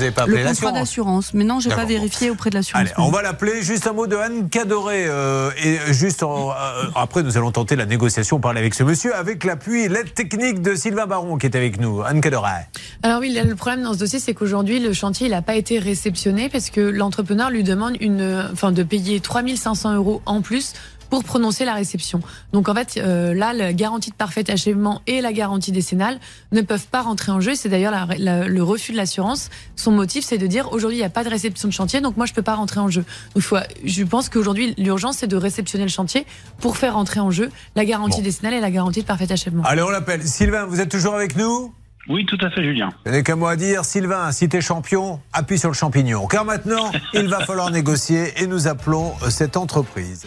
vous n'avez pas appelé Le contrat l'assurance. d'assurance. Mais non, j'ai pas D'accord. vérifié auprès de l'assurance. Allez, on va l'appeler. Juste un mot de Anne Cadoré. euh, et juste en- euh, après, nous allons tenter la négociation, parler avec ce monsieur, avec l'appui et l'aide technique de Sylvain Baron qui est avec nous. Anne Cadoré. Alors oui, le problème dans ce dossier, c'est qu'aujourd'hui, le chantier, il n'a pas été réceptionné parce que l'entrepreneur lui demande une, enfin, de payer 3500 euros en plus pour prononcer la réception. Donc en fait, euh, là, la garantie de parfait achèvement et la garantie décennale ne peuvent pas rentrer en jeu. C'est d'ailleurs la- la- le refus de l'assurance. Son motif, c'est de dire aujourd'hui, il n'y a pas de réception de chantier, donc moi, je peux pas rentrer en jeu. Donc il faut, je pense qu'aujourd'hui, l'urgence, c'est de réceptionner le chantier pour faire rentrer en jeu la garantie Bon. décennale et la garantie de parfait achèvement. Allez, on l'appelle. Sylvain, vous êtes toujours avec nous? Oui, tout à fait, Julien. Je n'ai qu'un mot à dire. Sylvain, si t'es champion, appuie sur le champignon. Car maintenant, il va falloir négocier et nous appelons euh, cette entreprise.